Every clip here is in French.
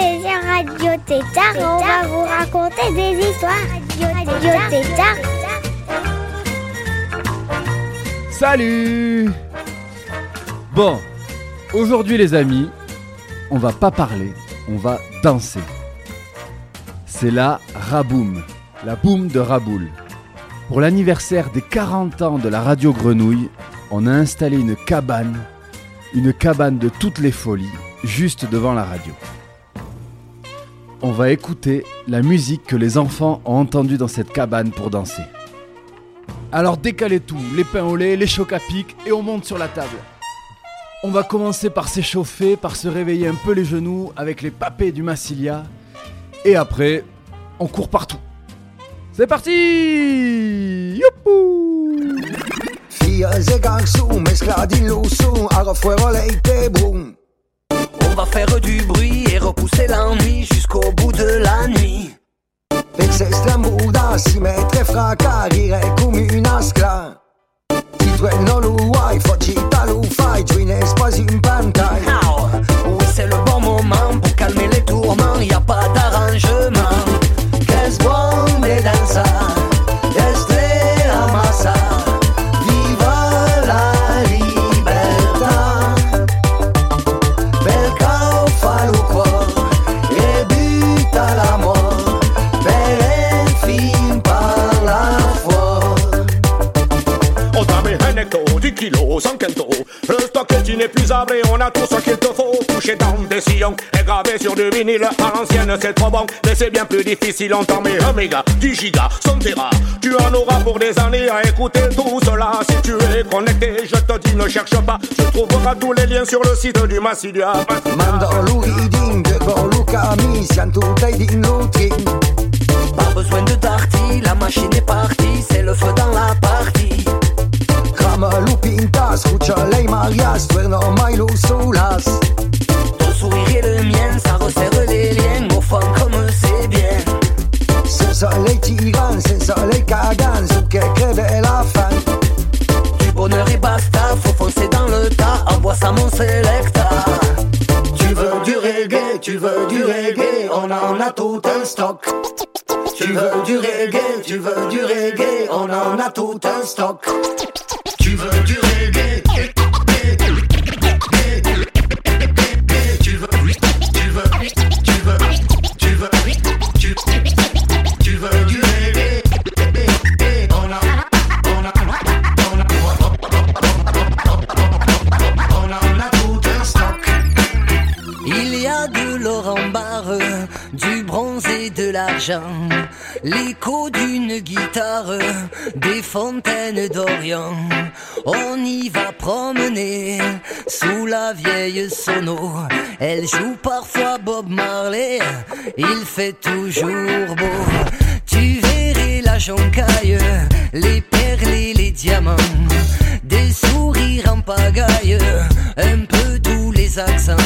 Radio Tétard et on va vous raconter des histoires. Radio Tétard. Salut Bon, aujourd'hui les amis, on va pas parler, on va danser. C'est la Raboum, la boum de Raboul. Pour l'anniversaire des 40 ans de la radio Grenouille, on a installé une cabane, une cabane de toutes les folies, juste devant la radio. On va écouter la musique que les enfants ont entendue dans cette cabane pour danser. Alors décalez tout, les pains au lait, les chocs à pic et on monte sur la table. On va commencer par s'échauffer, par se réveiller un peu les genoux avec les papés du Massilia. Et après, on court partout. C'est parti On va faire du bruit et repousser l'ennui jusqu'au bout de la nuit. Pezze strambuda si mette fracca, rire come una scla. Ti trueno lo guai, foggita lo fai, giuine spasi in pantai. Ow. Oui, c'est le bon moment pour calmer les tourments, y a pas d'arrangement. Des sillons et gravé sur du vinyle. À l'ancienne, c'est trop bon, mais c'est bien plus difficile. On t'en met un méga, 10 gigas, 100 téra. Tu en auras pour des années à écouter tout cela. Si tu es connecté, je te dis, ne cherche pas. Tu trouveras tous les liens sur le site du Massilia. Mando lui ding, go Luca mi, siamo tutti in lutring. Pas besoin de darty, la machine est partie, c'est le feu dans la partie. Rama lupinta, scuccia lei marias, tuerno mai lo solas. Ton sourire et le mien, ça resserre les liens, au fond comme c'est bien. Senza lei tiran, senza lei cagan, su che crede la fan. Du bonheur et basta, faut foncer dans le tas, envoie ça mon selecta. Tu veux du reggae, tu veux du reggae, on en a tout un stock. Tu veux du reggae, tu veux du reggae, on en a tout un stock. Tu veux du reggae. L'écho d'une guitare, des fontaines d'Orient. On y va promener sous la vieille sono. Elle joue parfois Bob Marley, il fait toujours beau. Tu verrais la joncaille, les perles et les diamants, des sourires en pagaille, un peu tous les accents.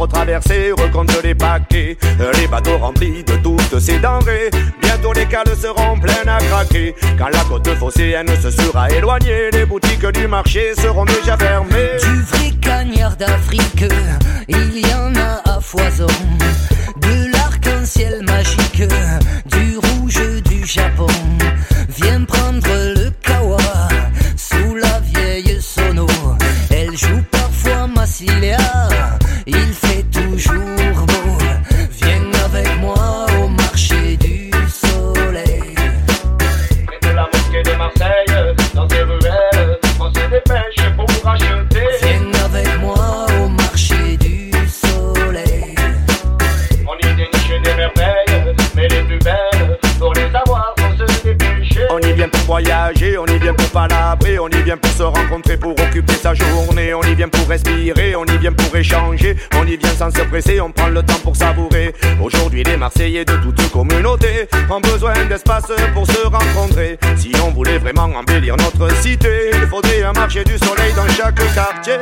Retraverser recomptent les paquets, les bateaux remplis de toutes ces denrées. Bientôt les cales seront pleines à craquer. Quand la côte phocéenne se sera éloignée, les boutiques du marché seront déjà fermées. Un marché du soleil dans chaque quartier.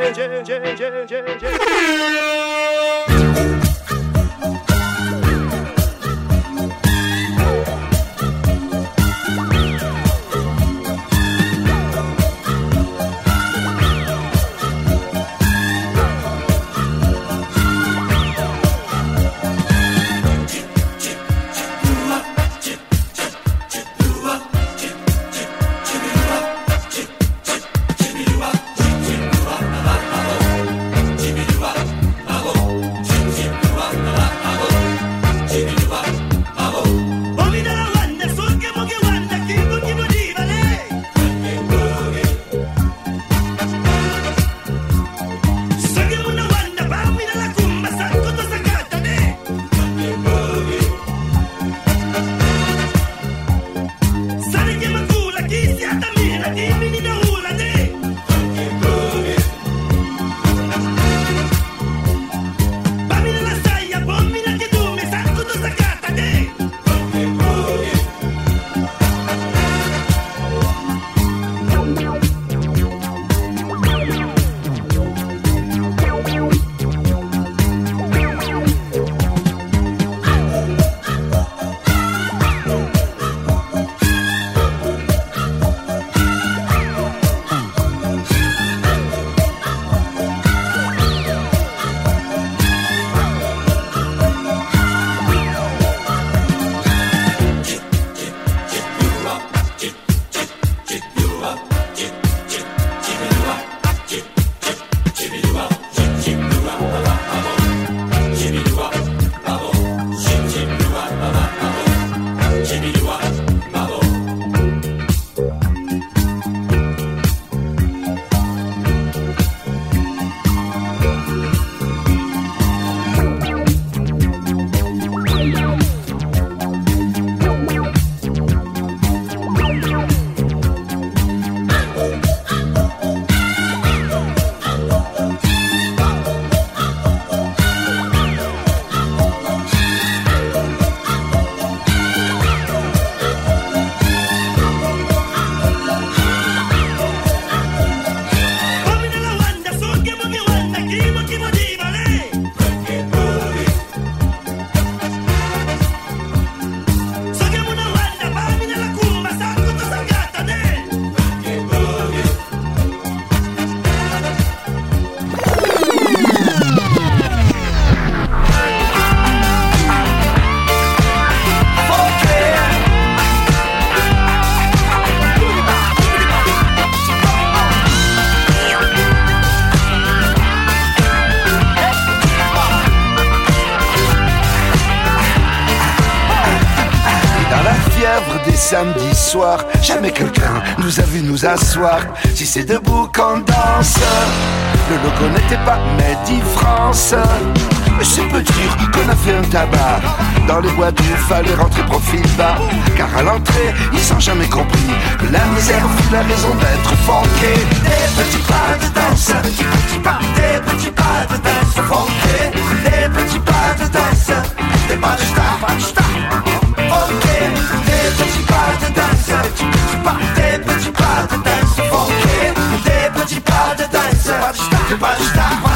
Jamais quelqu'un nous a vu nous asseoir. Si c'est debout qu'on danse, le logo n'était pas Made in France. C'est peu dire qu'on a fait un tabac. Dans les boîtes, il fallait rentrer profil bas. Car à l'entrée, ils ont jamais compris que la misère fut la raison d'être funké. Des petits pas de danse, des petits pas, des petits pas de danse funké. Des petits pas de danse, des pas de star, pas de des petits pas de des petits pas, des petits pas de danse funké. Des petits pas de danse, pas de star, pas de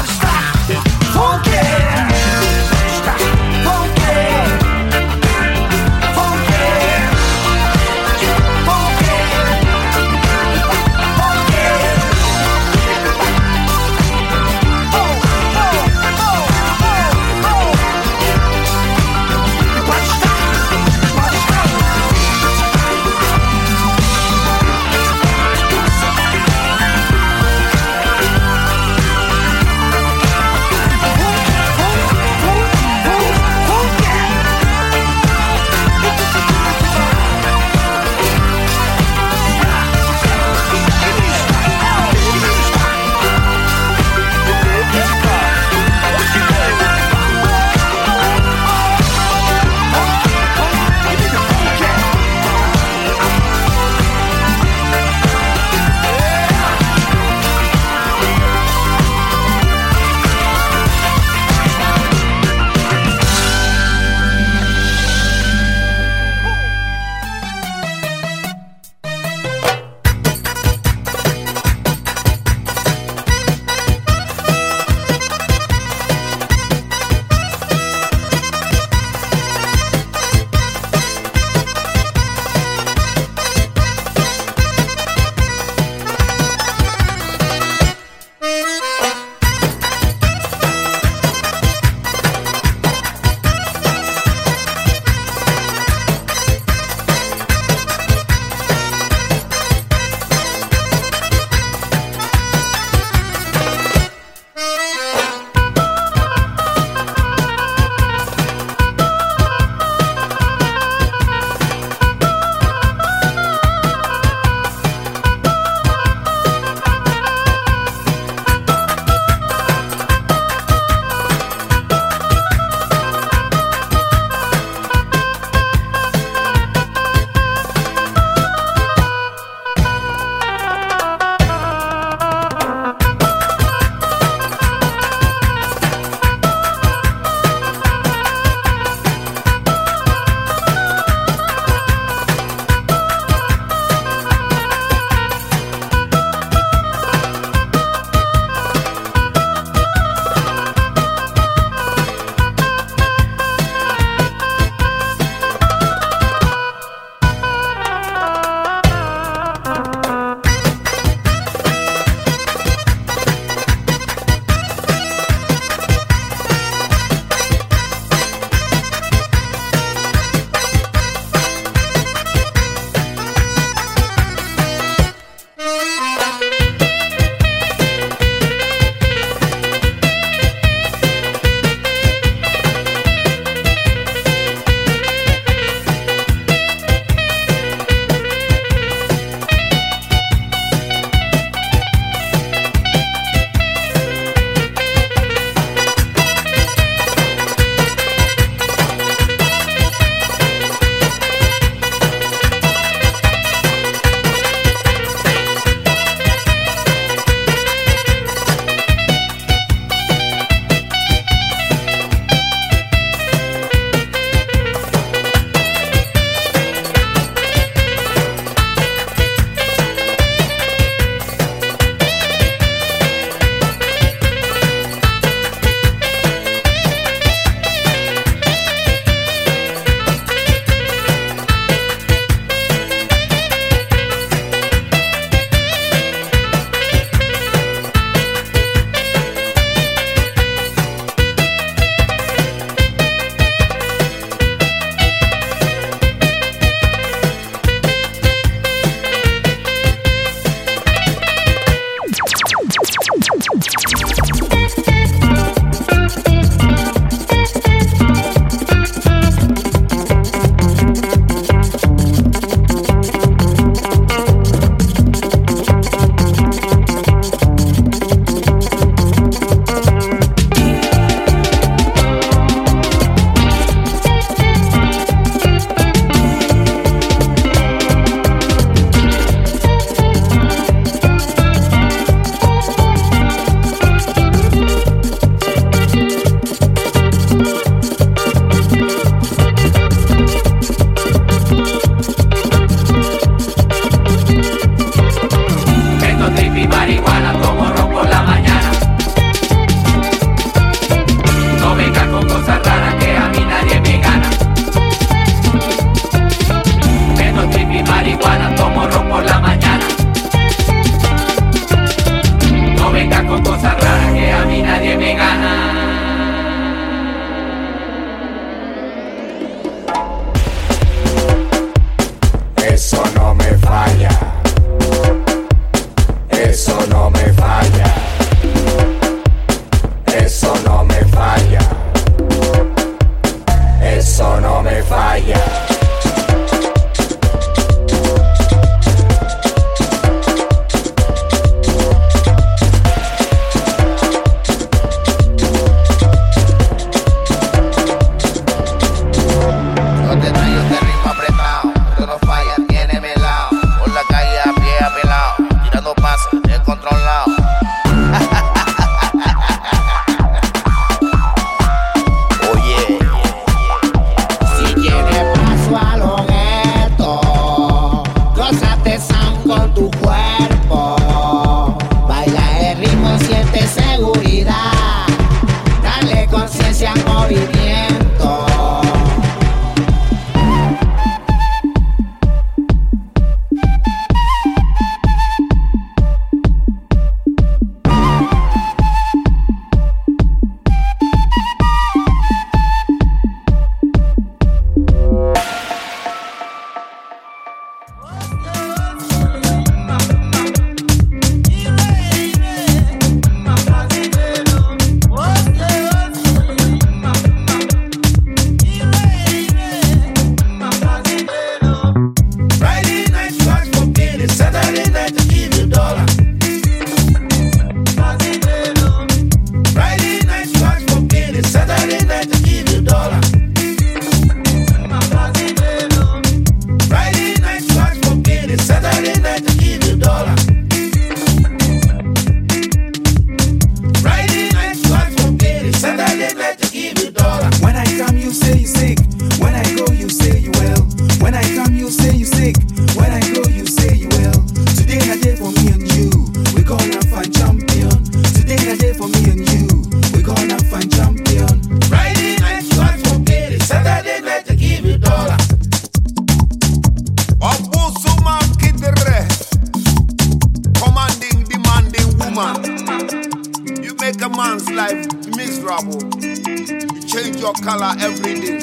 miserable. You change your color every day.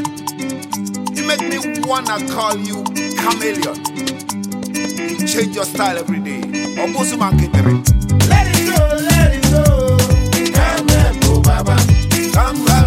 You make me wanna call you chameleon. You change your style every day. Let it go, let it go. Come oh Baba. Come help,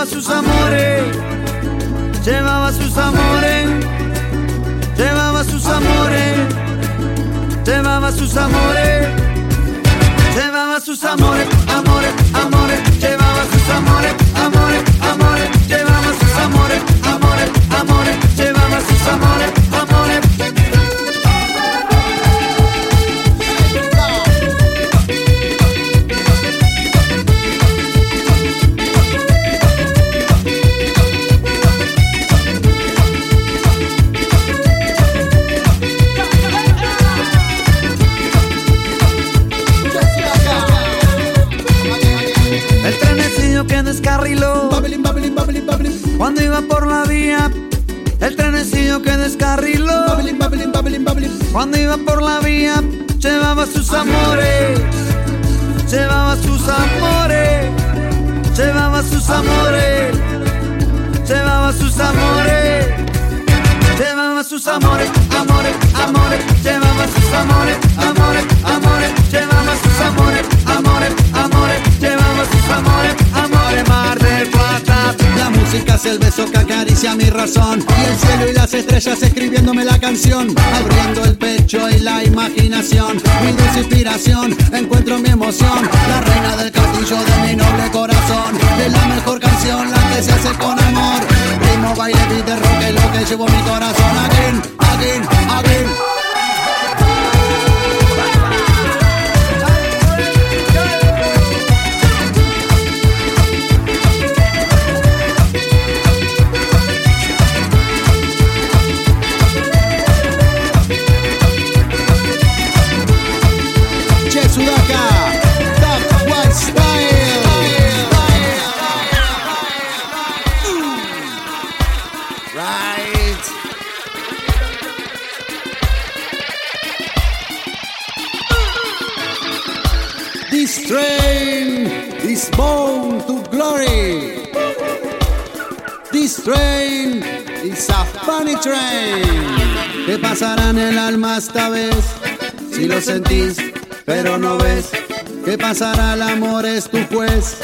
Llevaba sus amores Llevaba sus amores Llevaba sus amores Llevaba sus amores Llevaba sus amores, amores, amores El trenecillo que descarriló. Cuando iba por la vía Llevaba sus amores. Llevaba sus amores. Llevaba sus amores. Llevaba sus amores. Llevaba sus amores, amores, amores. Llevaba sus amores, amores, amores. Llevaba sus amores, amores, amores. Llevaba sus amores, amores música es el beso que acaricia mi razón. Y el cielo y las estrellas escribiéndome la canción. Abriendo el pecho y la imaginación. Mi dulce inspiración, encuentro mi emoción. La reina del castillo de mi noble corazón. Es la mejor canción, la que se hace con amor. Ritmo, baile, beat rock es lo que llevo mi corazón. Again, again, again funny train. ¿Qué pasará en el alma esta vez? Si lo sentís, pero no ves. ¿Qué pasará? El amor es tu juez.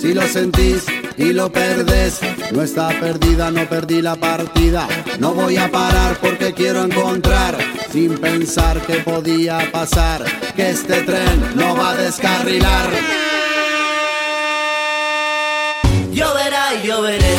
Si lo sentís y lo perdés, no está perdida, no perdí la partida. No voy a parar porque quiero encontrar, sin pensar que podía pasar, que este tren no va a descarrilar. Lloverá y lloveré, lloveré,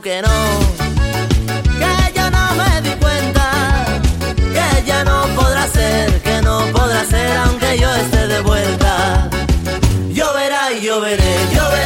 que no, que ya no me di cuenta, que ya no podrá ser, que no podrá ser aunque yo esté de vuelta. Yo verá y yo veré, yo veré.